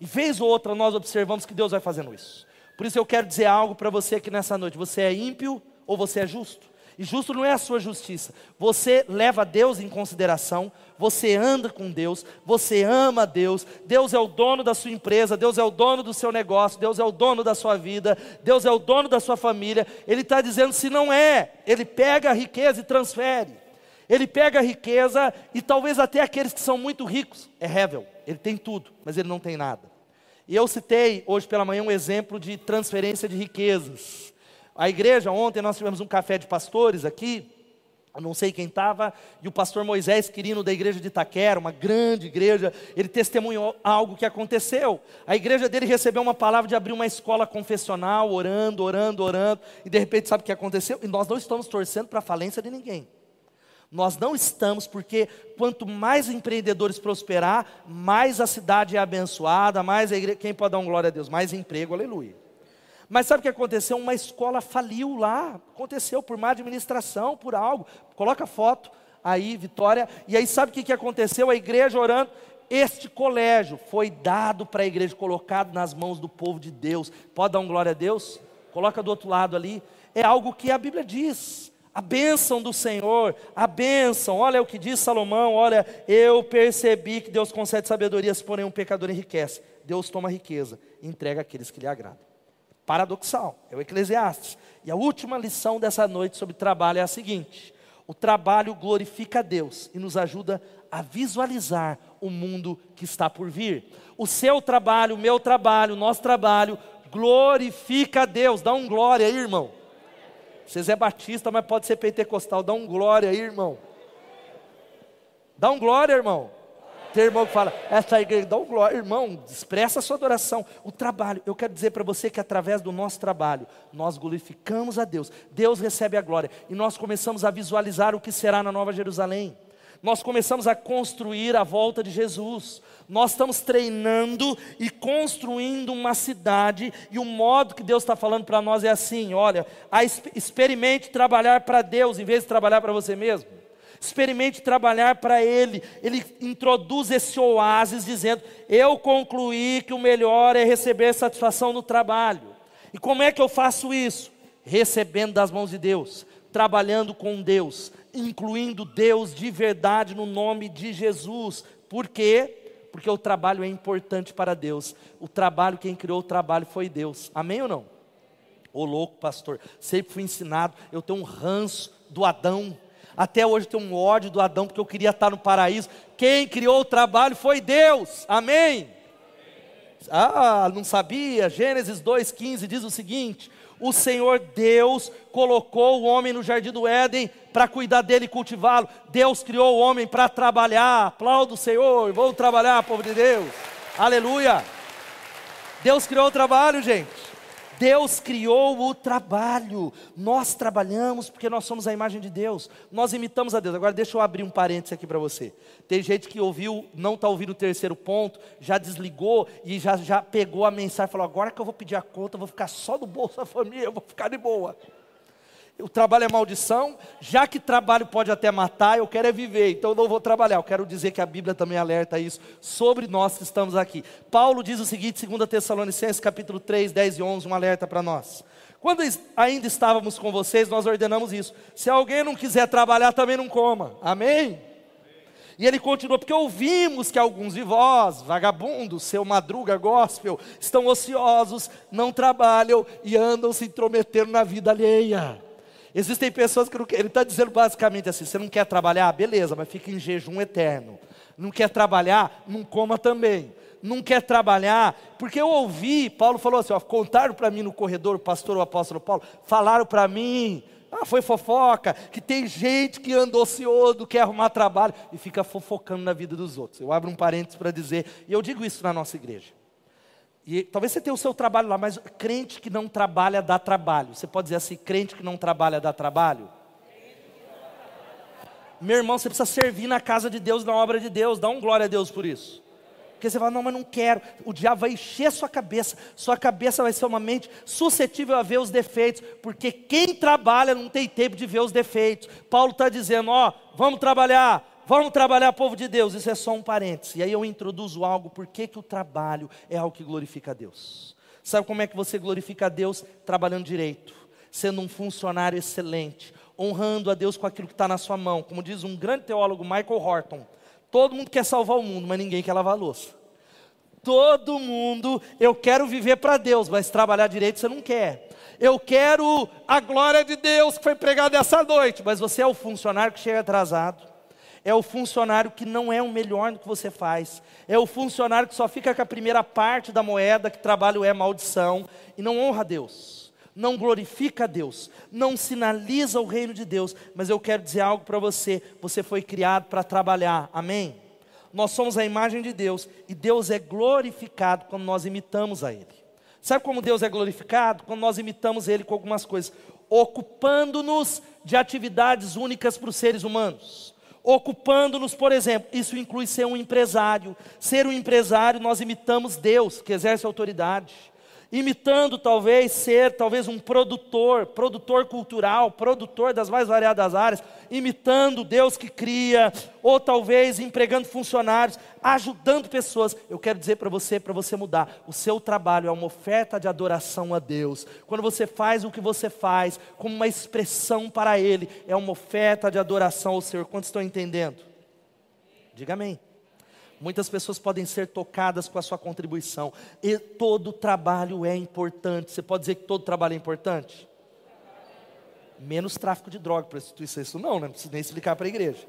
E vez ou outra nós observamos que Deus vai fazendo isso. Por isso eu quero dizer algo para você aqui nessa noite: você é ímpio ou você é justo? E justo não é a sua justiça. Você leva Deus em consideração, você anda com Deus, você ama Deus. Deus é o dono da sua empresa, Deus é o dono do seu negócio, Deus é o dono da sua vida, Deus é o dono da sua família. Ele está dizendo: se não é, ele pega a riqueza e transfere. Ele pega a riqueza e talvez até aqueles que são muito ricos. É Hevel, ele tem tudo, mas ele não tem nada. E eu citei hoje pela manhã um exemplo de transferência de riquezas. A igreja, ontem nós tivemos um café de pastores aqui, eu não sei quem estava, e o pastor Moisés Quirino da igreja de Itaquera, uma grande igreja, ele testemunhou algo que aconteceu. A igreja dele recebeu uma palavra de abrir uma escola confessional, orando, orando, orando, e de repente sabe o que aconteceu? E nós não estamos torcendo para a falência de ninguém. Nós não estamos, porque quanto mais empreendedores prosperar, mais a cidade é abençoada, mais a igreja, quem pode dar um glória a Deus? Mais emprego, aleluia. Mas sabe o que aconteceu? Uma escola faliu lá. Aconteceu por má administração, por algo. Coloca foto aí, Vitória. E aí sabe o que, aconteceu? A igreja orando. Este colégio foi dado para a igreja, colocado nas mãos do povo de Deus. Pode dar um glória a Deus? Coloca do outro lado ali. É algo que a Bíblia diz. A bênção do Senhor, a bênção, olha o que diz Salomão, olha, eu percebi que Deus concede sabedoria, se porém um pecador enriquece. Deus toma riqueza entrega àqueles que lhe agradam paradoxal, é o Eclesiastes. E a última lição dessa noite sobre trabalho é a seguinte: o trabalho glorifica a Deus e nos ajuda a visualizar o mundo que está por vir. O seu trabalho, o meu trabalho, o nosso trabalho glorifica a Deus. Dá um glória aí, irmão. Vocês é batista, mas pode ser pentecostal. Dá um glória aí, irmão. Dá um glória, irmão. Tem irmão que fala, essa igreja dá um glória. Irmão, expressa a sua adoração. O trabalho, eu quero dizer para você que através do nosso trabalho, nós glorificamos a Deus. Deus recebe a glória. E nós começamos a visualizar o que será na Nova Jerusalém. Nós começamos a construir a volta de Jesus. Nós estamos treinando e construindo uma cidade, e o modo que Deus está falando para nós é assim: olha, experimente trabalhar para Deus em vez de trabalhar para você mesmo experimente trabalhar para Ele. Ele introduz esse oásis dizendo: Eu concluí que o melhor é receber satisfação no trabalho. E como é que eu faço isso? Recebendo das mãos de Deus, trabalhando com Deus, incluindo Deus de verdade no nome de Jesus. Por quê? Porque o trabalho é importante para Deus. O trabalho, quem criou o trabalho foi Deus. Amém ou não? Ô louco, pastor, sempre fui ensinado, eu tenho um ranço do Adão. Até hoje tenho um ódio do Adão, porque eu queria estar no paraíso. Quem criou o trabalho foi Deus. Amém? Ah, não sabia? Gênesis 2,15 diz o seguinte: O Senhor Deus colocou o homem no jardim do Éden para cuidar dele e cultivá-lo. Deus criou o homem para trabalhar. Aplauda o Senhor, vou trabalhar, povo de Deus. Aleluia. Deus criou o trabalho, gente. Deus criou o trabalho. Nós trabalhamos porque nós somos a imagem de Deus. Nós imitamos a Deus. Agora deixa eu abrir um parênteses aqui para você. Tem gente que ouviu, não está ouvindo o terceiro ponto, já desligou e já, já pegou a mensagem e falou: agora que eu vou pedir a conta, eu vou ficar só no Bolsa Família, eu vou ficar de boa. O trabalho é maldição, já que trabalho pode até matar, eu quero é viver, então eu não vou trabalhar. Eu quero dizer que a Bíblia também alerta isso sobre nós que estamos aqui. Paulo diz o seguinte, 2 Tessalonicenses capítulo 3, 10 e 11, um alerta para nós. Quando ainda estávamos com vocês, nós ordenamos isso. Se alguém não quiser trabalhar, também não coma. Amém? E ele continua, porque ouvimos que alguns de vós, vagabundos, seu madruga gospel, estão ociosos, não trabalham e andam se intrometendo na vida alheia. Existem pessoas que não querem. Ele está dizendo basicamente assim: você não quer trabalhar? Beleza, mas fica em jejum eterno. Não quer trabalhar? Não coma também. Não quer trabalhar? Porque eu ouvi, Paulo falou assim: ó, contaram para mim no corredor, o pastor, o apóstolo Paulo, falaram para mim, ah, foi fofoca, que tem gente que anda ocioso, quer arrumar trabalho e fica fofocando na vida dos outros. Eu abro um parênteses para dizer, e eu digo isso na nossa igreja. E talvez você tenha o seu trabalho lá, mas crente que não trabalha dá trabalho. Você pode dizer assim: crente que não trabalha dá trabalho? Meu irmão, você precisa servir na casa de Deus, na obra de Deus. Dá um glória a Deus por isso. Porque você fala, não, mas não quero. O diabo vai encher sua cabeça. Sua cabeça vai ser uma mente suscetível a ver os defeitos. Porque quem trabalha não tem tempo de ver os defeitos. Paulo está dizendo, ó, vamos trabalhar Vamos trabalhar, povo de Deus. Isso é só um parênteses. E aí eu introduzo algo, por que, que o trabalho é algo que glorifica a Deus. Sabe como é que você glorifica a Deus? Trabalhando direito, sendo um funcionário excelente, honrando a Deus com aquilo que está na sua mão. Como diz um grande teólogo, Michael Horton: todo mundo quer salvar o mundo, mas ninguém quer lavar a louça. Todo mundo, eu quero viver para Deus, mas trabalhar direito você não quer. Eu quero a glória de Deus que foi pregada essa noite, mas você é o funcionário que chega atrasado é o funcionário que não é o melhor no que você faz, é o funcionário que só fica com a primeira parte da moeda, que trabalho é maldição, e não honra a Deus, não glorifica a Deus, não sinaliza o reino de Deus, mas eu quero dizer algo para você: você foi criado para trabalhar, amém? Nós somos a imagem de Deus, e Deus é glorificado quando nós imitamos a Ele. Sabe como Deus é glorificado? Quando nós imitamos Ele com algumas coisas, ocupando-nos de atividades únicas para os seres humanos ocupando-nos, por exemplo, isso inclui ser um empresário. Ser um empresário, nós imitamos Deus, que exerce autoridade. Imitando talvez ser talvez um produtor, produtor cultural, produtor das mais variadas áreas, imitando Deus que cria, ou talvez empregando funcionários, ajudando pessoas. Eu quero dizer para você, para você mudar, o seu trabalho é uma oferta de adoração a Deus. Quando você faz o que você faz como uma expressão para Ele, é uma oferta de adoração ao Senhor. Quantos estão entendendo? Diga amém. Muitas pessoas podem ser tocadas com a sua contribuição. E todo trabalho é importante. Você pode dizer que todo trabalho é importante? Menos tráfico de droga, prostituição, isso não, né? não precisa nem explicar para a igreja.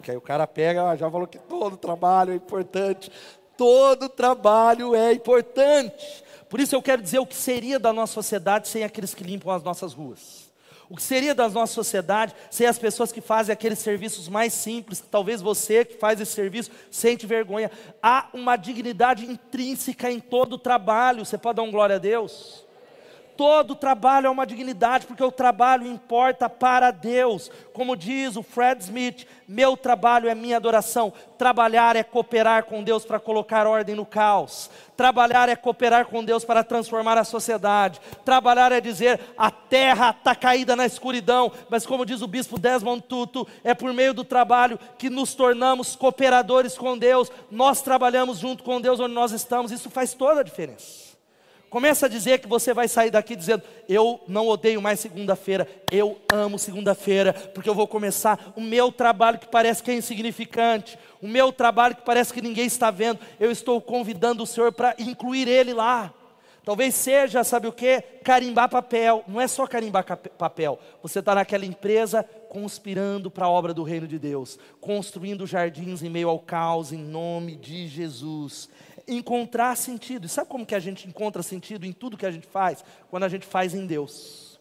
Porque aí o cara pega, já falou que todo trabalho é importante. Todo trabalho é importante. Por isso eu quero dizer o que seria da nossa sociedade sem aqueles que limpam as nossas ruas. O que seria da nossa sociedade sem as pessoas que fazem aqueles serviços mais simples, que talvez você que faz esse serviço sente vergonha. Há uma dignidade intrínseca em todo o trabalho. Você pode dar um glória a Deus? Todo trabalho é uma dignidade, porque o trabalho importa para Deus. Como diz o Fred Smith, meu trabalho é minha adoração. Trabalhar é cooperar com Deus para colocar ordem no caos. Trabalhar é cooperar com Deus para transformar a sociedade. Trabalhar é dizer a terra está caída na escuridão, mas como diz o bispo Desmond Tutu, é por meio do trabalho que nos tornamos cooperadores com Deus. Nós trabalhamos junto com Deus onde nós estamos. Isso faz toda a diferença. Começa a dizer que você vai sair daqui dizendo: Eu não odeio mais segunda-feira, eu amo segunda-feira, porque eu vou começar o meu trabalho que parece que é insignificante, o meu trabalho que parece que ninguém está vendo. Eu estou convidando o Senhor para incluir Ele lá. Talvez seja, sabe o que? Carimbar papel. Não é só carimbar papel. Você está naquela empresa conspirando para a obra do reino de Deus, construindo jardins em meio ao caos, em nome de Jesus encontrar sentido. E sabe como que a gente encontra sentido em tudo que a gente faz? Quando a gente faz em Deus.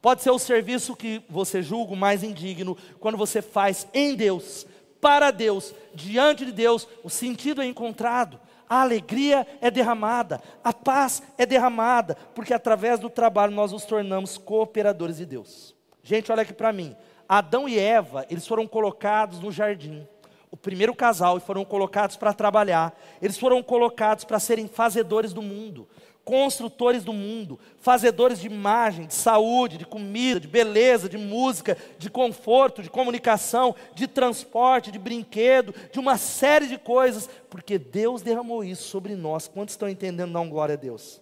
Pode ser o serviço que você julga mais indigno, quando você faz em Deus, para Deus, diante de Deus, o sentido é encontrado, a alegria é derramada, a paz é derramada, porque através do trabalho nós nos tornamos cooperadores de Deus. Gente, olha aqui para mim. Adão e Eva, eles foram colocados no jardim o primeiro casal e foram colocados para trabalhar. Eles foram colocados para serem fazedores do mundo, construtores do mundo, fazedores de imagem, de saúde, de comida, de beleza, de música, de conforto, de comunicação, de transporte, de brinquedo, de uma série de coisas, porque Deus derramou isso sobre nós. Quantos estão entendendo? Não, glória a Deus.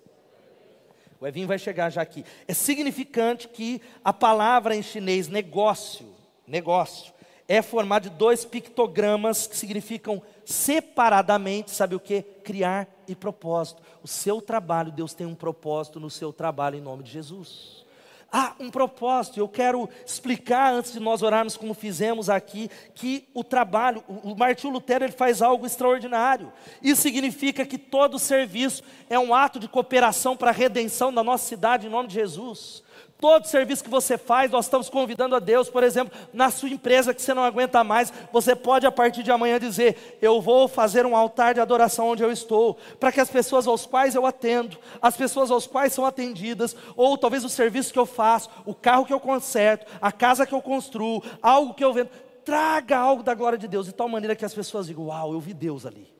O Evinho vai chegar já aqui. É significante que a palavra em chinês negócio, negócio, é formada de dois pictogramas que significam separadamente, sabe o que? Criar e propósito. O seu trabalho, Deus tem um propósito no seu trabalho em nome de Jesus. Há um propósito, eu quero explicar antes de nós orarmos como fizemos aqui, que o trabalho, o Martinho Lutero ele faz algo extraordinário. Isso significa que todo serviço é um ato de cooperação para a redenção da nossa cidade em nome de Jesus. Todo serviço que você faz, nós estamos convidando a Deus, por exemplo, na sua empresa que você não aguenta mais, você pode a partir de amanhã dizer: Eu vou fazer um altar de adoração onde eu estou, para que as pessoas aos quais eu atendo, as pessoas aos quais são atendidas, ou talvez o serviço que eu faço, o carro que eu conserto, a casa que eu construo, algo que eu vendo, traga algo da glória de Deus, de tal maneira que as pessoas digam: Uau, eu vi Deus ali.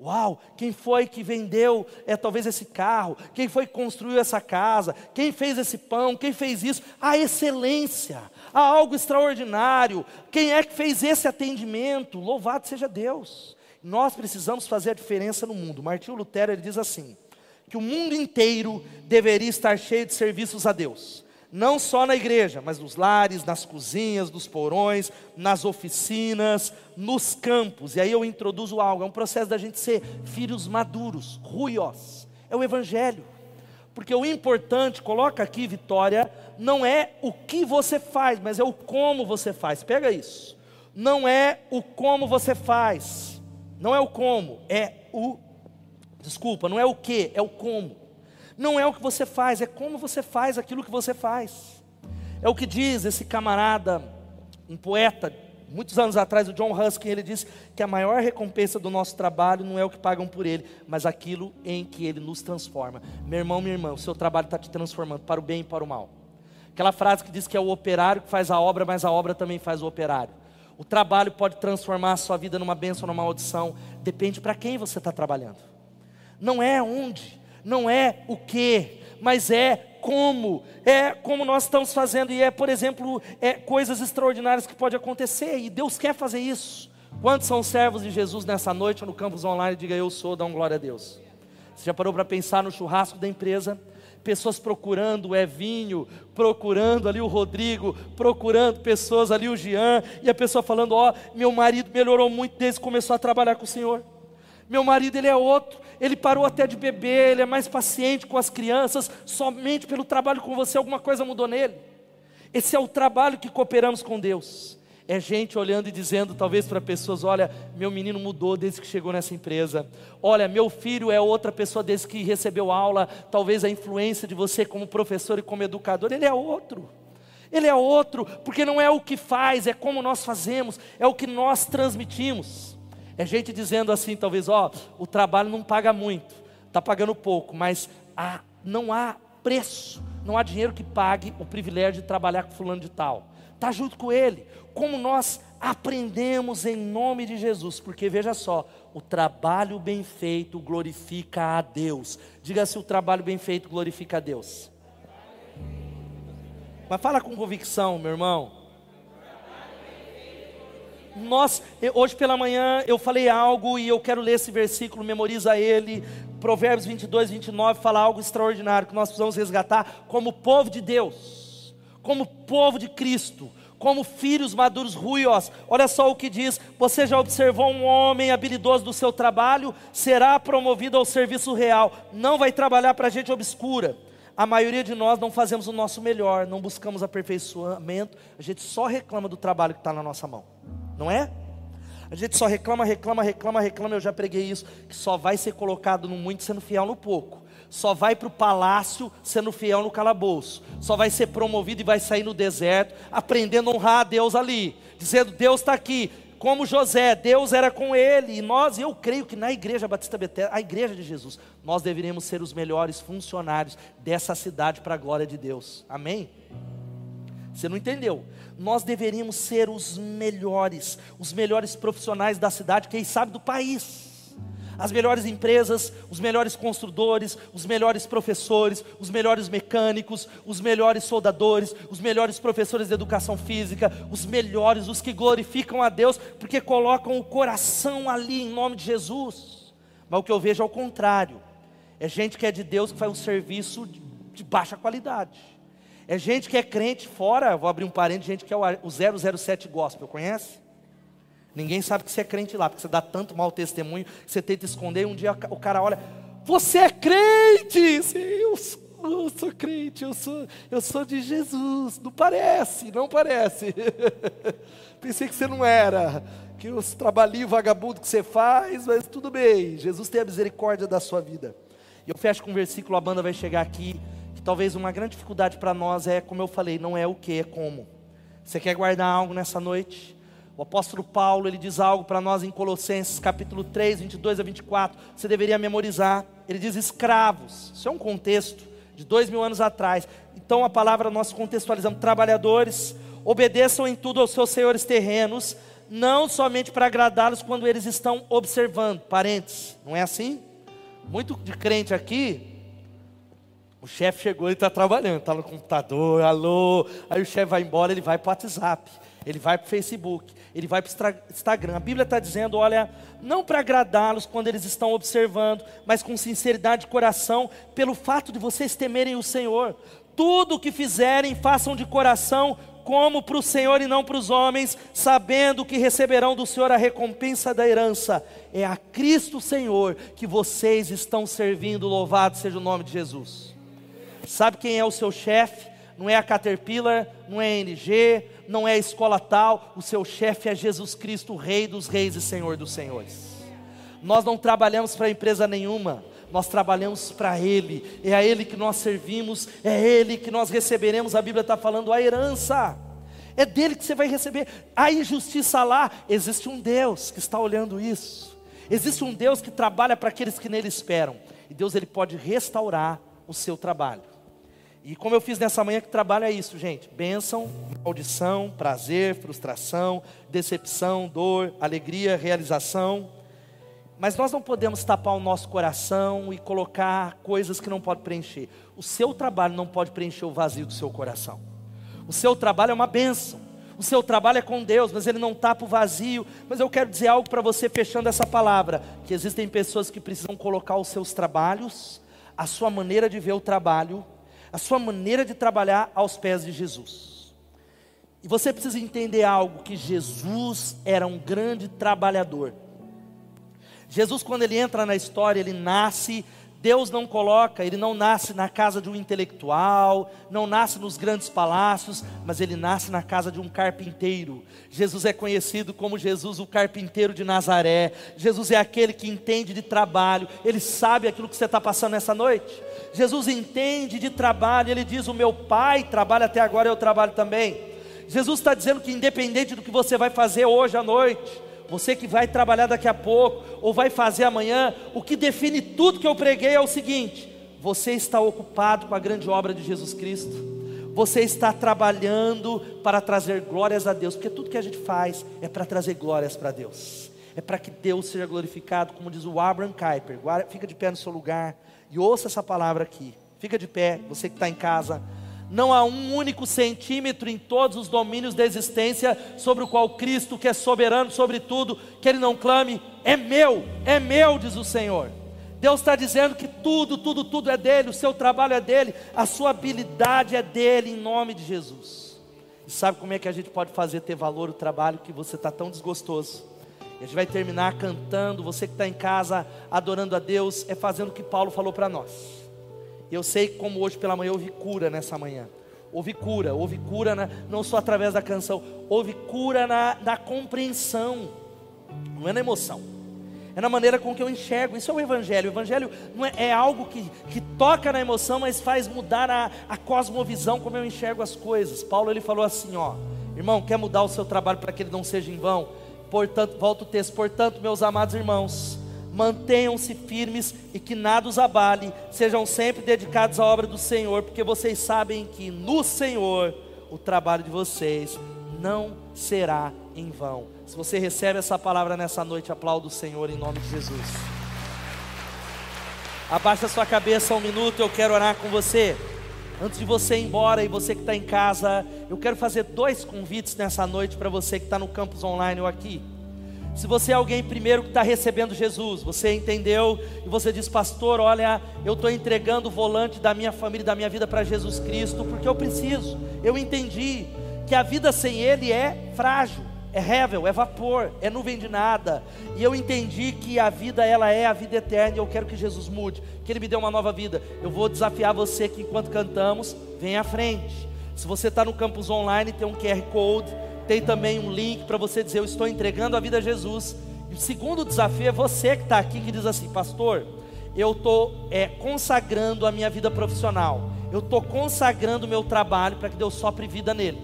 Uau, quem foi que vendeu é talvez esse carro? Quem foi que construiu essa casa? Quem fez esse pão? Quem fez isso? A excelência, há algo extraordinário. Quem é que fez esse atendimento? Louvado seja Deus. Nós precisamos fazer a diferença no mundo. Martinho Lutero ele diz assim: que o mundo inteiro deveria estar cheio de serviços a Deus não só na igreja, mas nos lares, nas cozinhas, nos porões, nas oficinas, nos campos. E aí eu introduzo algo, é um processo da gente ser filhos maduros, ruios. É o evangelho. Porque o importante, coloca aqui, Vitória, não é o que você faz, mas é o como você faz. Pega isso. Não é o como você faz. Não é o como, é o Desculpa, não é o que, é o como. Não é o que você faz, é como você faz aquilo que você faz. É o que diz esse camarada, um poeta, muitos anos atrás, o John Ruskin, ele disse que a maior recompensa do nosso trabalho não é o que pagam por ele, mas aquilo em que ele nos transforma. Meu irmão, minha irmã, o seu trabalho está te transformando para o bem e para o mal. Aquela frase que diz que é o operário que faz a obra, mas a obra também faz o operário. O trabalho pode transformar a sua vida numa bênção ou numa maldição, depende para quem você está trabalhando. Não é onde, não é o que, mas é como, é como nós estamos fazendo, e é, por exemplo, é coisas extraordinárias que pode acontecer, e Deus quer fazer isso. Quantos são servos de Jesus nessa noite no campus online? Diga eu sou, dá um glória a Deus. Você já parou para pensar no churrasco da empresa? Pessoas procurando o Evinho, procurando ali o Rodrigo, procurando pessoas ali o Jean, e a pessoa falando: Ó, oh, meu marido melhorou muito desde que começou a trabalhar com o Senhor. Meu marido, ele é outro, ele parou até de beber, ele é mais paciente com as crianças, somente pelo trabalho com você, alguma coisa mudou nele. Esse é o trabalho que cooperamos com Deus. É gente olhando e dizendo, talvez para pessoas: olha, meu menino mudou desde que chegou nessa empresa. Olha, meu filho é outra pessoa desde que recebeu aula. Talvez a influência de você como professor e como educador, ele é outro. Ele é outro, porque não é o que faz, é como nós fazemos, é o que nós transmitimos. É gente dizendo assim, talvez, ó, o trabalho não paga muito, está pagando pouco, mas há, não há preço, não há dinheiro que pague o privilégio de trabalhar com fulano de tal. Está junto com ele. Como nós aprendemos em nome de Jesus, porque veja só, o trabalho bem feito glorifica a Deus. Diga se o trabalho bem feito glorifica a Deus. Mas fala com convicção, meu irmão nós, hoje pela manhã eu falei algo e eu quero ler esse versículo, memoriza ele. Provérbios 22, 29 fala algo extraordinário que nós precisamos resgatar como povo de Deus, como povo de Cristo, como filhos maduros ruios. Olha só o que diz: Você já observou um homem habilidoso do seu trabalho? Será promovido ao serviço real, não vai trabalhar para gente obscura. A maioria de nós não fazemos o nosso melhor, não buscamos aperfeiçoamento, a gente só reclama do trabalho que está na nossa mão não é? A gente só reclama, reclama, reclama, reclama. Eu já preguei isso, que só vai ser colocado no muito sendo fiel no pouco. Só vai para o palácio sendo fiel no calabouço. Só vai ser promovido e vai sair no deserto, aprendendo a honrar a Deus ali, dizendo: Deus está aqui. Como José, Deus era com ele, e nós, eu creio que na igreja Batista Betel, a igreja de Jesus, nós deveríamos ser os melhores funcionários dessa cidade para a glória de Deus, amém? Você não entendeu? Nós deveríamos ser os melhores, os melhores profissionais da cidade, quem sabe do país. As melhores empresas, os melhores construtores, os melhores professores, os melhores mecânicos, os melhores soldadores, os melhores professores de educação física, os melhores, os que glorificam a Deus, porque colocam o coração ali em nome de Jesus. Mas o que eu vejo é o contrário. É gente que é de Deus que faz um serviço de baixa qualidade. É gente que é crente fora, vou abrir um parênteses, gente que é o 007 gospel, conhece? Ninguém sabe que você é crente lá, porque você dá tanto mau testemunho você tenta esconder e um dia o cara olha, você é crente? Eu eu sou crente, eu sou, eu sou de Jesus. Não parece, não parece. Pensei que você não era, que os trabalhinhos vagabundo que você faz, mas tudo bem. Jesus tem a misericórdia da sua vida. E eu fecho com um versículo, a banda vai chegar aqui, que talvez uma grande dificuldade para nós é, como eu falei, não é o que, é como. Você quer guardar algo nessa noite? O apóstolo Paulo, ele diz algo para nós em Colossenses, capítulo 3, 22 a 24, você deveria memorizar. Ele diz escravos, isso é um contexto de dois mil anos atrás. Então a palavra nós contextualizamos, trabalhadores, obedeçam em tudo aos seus senhores terrenos, não somente para agradá-los quando eles estão observando. Parentes, não é assim? Muito de crente aqui, o chefe chegou e está trabalhando, está no computador, alô, aí o chefe vai embora, ele vai para o WhatsApp ele vai para o Facebook, ele vai para o Instagram. A Bíblia está dizendo: olha, não para agradá-los quando eles estão observando, mas com sinceridade de coração, pelo fato de vocês temerem o Senhor. Tudo o que fizerem, façam de coração, como para o Senhor e não para os homens, sabendo que receberão do Senhor a recompensa da herança. É a Cristo Senhor que vocês estão servindo, louvado seja o nome de Jesus. Sabe quem é o seu chefe? Não é a Caterpillar, não é a NG, não é a escola tal, o seu chefe é Jesus Cristo, Rei dos Reis e Senhor dos Senhores. Nós não trabalhamos para empresa nenhuma, nós trabalhamos para Ele, é a Ele que nós servimos, é Ele que nós receberemos. A Bíblia está falando a herança, é dele que você vai receber. A injustiça lá, existe um Deus que está olhando isso, existe um Deus que trabalha para aqueles que nele esperam, e Deus ele pode restaurar o seu trabalho. E como eu fiz nessa manhã, que trabalho é isso, gente: bênção, maldição, prazer, frustração, decepção, dor, alegria, realização. Mas nós não podemos tapar o nosso coração e colocar coisas que não pode preencher. O seu trabalho não pode preencher o vazio do seu coração. O seu trabalho é uma bênção. O seu trabalho é com Deus, mas ele não tapa o vazio. Mas eu quero dizer algo para você fechando essa palavra: que existem pessoas que precisam colocar os seus trabalhos, a sua maneira de ver o trabalho, a sua maneira de trabalhar aos pés de Jesus. E você precisa entender algo: que Jesus era um grande trabalhador. Jesus, quando ele entra na história, ele nasce Deus não coloca, ele não nasce na casa de um intelectual, não nasce nos grandes palácios, mas ele nasce na casa de um carpinteiro. Jesus é conhecido como Jesus, o carpinteiro de Nazaré. Jesus é aquele que entende de trabalho, ele sabe aquilo que você está passando nessa noite. Jesus entende de trabalho, ele diz: O meu pai trabalha até agora, eu trabalho também. Jesus está dizendo que, independente do que você vai fazer hoje à noite, você que vai trabalhar daqui a pouco, ou vai fazer amanhã, o que define tudo que eu preguei é o seguinte: você está ocupado com a grande obra de Jesus Cristo, você está trabalhando para trazer glórias a Deus, porque tudo que a gente faz é para trazer glórias para Deus, é para que Deus seja glorificado, como diz o Abraham Kuyper. Fica de pé no seu lugar e ouça essa palavra aqui. Fica de pé, você que está em casa não há um único centímetro em todos os domínios da existência sobre o qual Cristo, que é soberano sobre tudo, que Ele não clame, é meu, é meu, diz o Senhor. Deus está dizendo que tudo, tudo, tudo é dele, o seu trabalho é dele, a sua habilidade é dele, em nome de Jesus. E sabe como é que a gente pode fazer ter valor o trabalho que você está tão desgostoso? E a gente vai terminar cantando, você que está em casa adorando a Deus, é fazendo o que Paulo falou para nós. E eu sei como hoje pela manhã houve cura nessa manhã. Houve cura, houve cura na, não só através da canção, houve cura na, na compreensão, não é na emoção, é na maneira com que eu enxergo. Isso é o Evangelho. O Evangelho não é, é algo que, que toca na emoção, mas faz mudar a, a cosmovisão, como eu enxergo as coisas. Paulo ele falou assim: ó, irmão, quer mudar o seu trabalho para que ele não seja em vão? Portanto, volta o texto, portanto, meus amados irmãos, mantenham-se firmes e que nada os abale, sejam sempre dedicados à obra do Senhor, porque vocês sabem que no Senhor o trabalho de vocês não será em vão. Se você recebe essa palavra nessa noite, aplauda o Senhor em nome de Jesus. Abaixa sua cabeça um minuto, eu quero orar com você. Antes de você ir embora e você que está em casa, eu quero fazer dois convites nessa noite para você que está no campus online ou aqui. Se você é alguém primeiro que está recebendo Jesus, você entendeu e você diz, pastor, olha, eu estou entregando o volante da minha família, da minha vida para Jesus Cristo, porque eu preciso. Eu entendi que a vida sem Ele é frágil, é rével, é vapor, é nuvem de nada. E eu entendi que a vida ela é a vida eterna e eu quero que Jesus mude, que Ele me dê uma nova vida. Eu vou desafiar você que enquanto cantamos, vem à frente. Se você está no campus online, tem um QR Code tem também um link para você dizer: Eu estou entregando a vida a Jesus. E o segundo desafio é você que está aqui que diz assim, pastor, eu estou é, consagrando a minha vida profissional, eu estou consagrando o meu trabalho para que Deus sopre vida nele,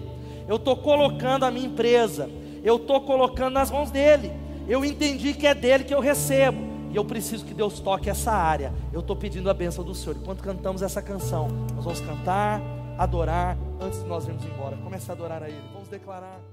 eu estou colocando a minha empresa, eu estou colocando nas mãos dele, eu entendi que é dele que eu recebo, e eu preciso que Deus toque essa área, eu estou pedindo a bênção do Senhor. Enquanto cantamos essa canção, nós vamos cantar, adorar, antes de nós irmos embora. Comece a adorar a Ele, vamos declarar.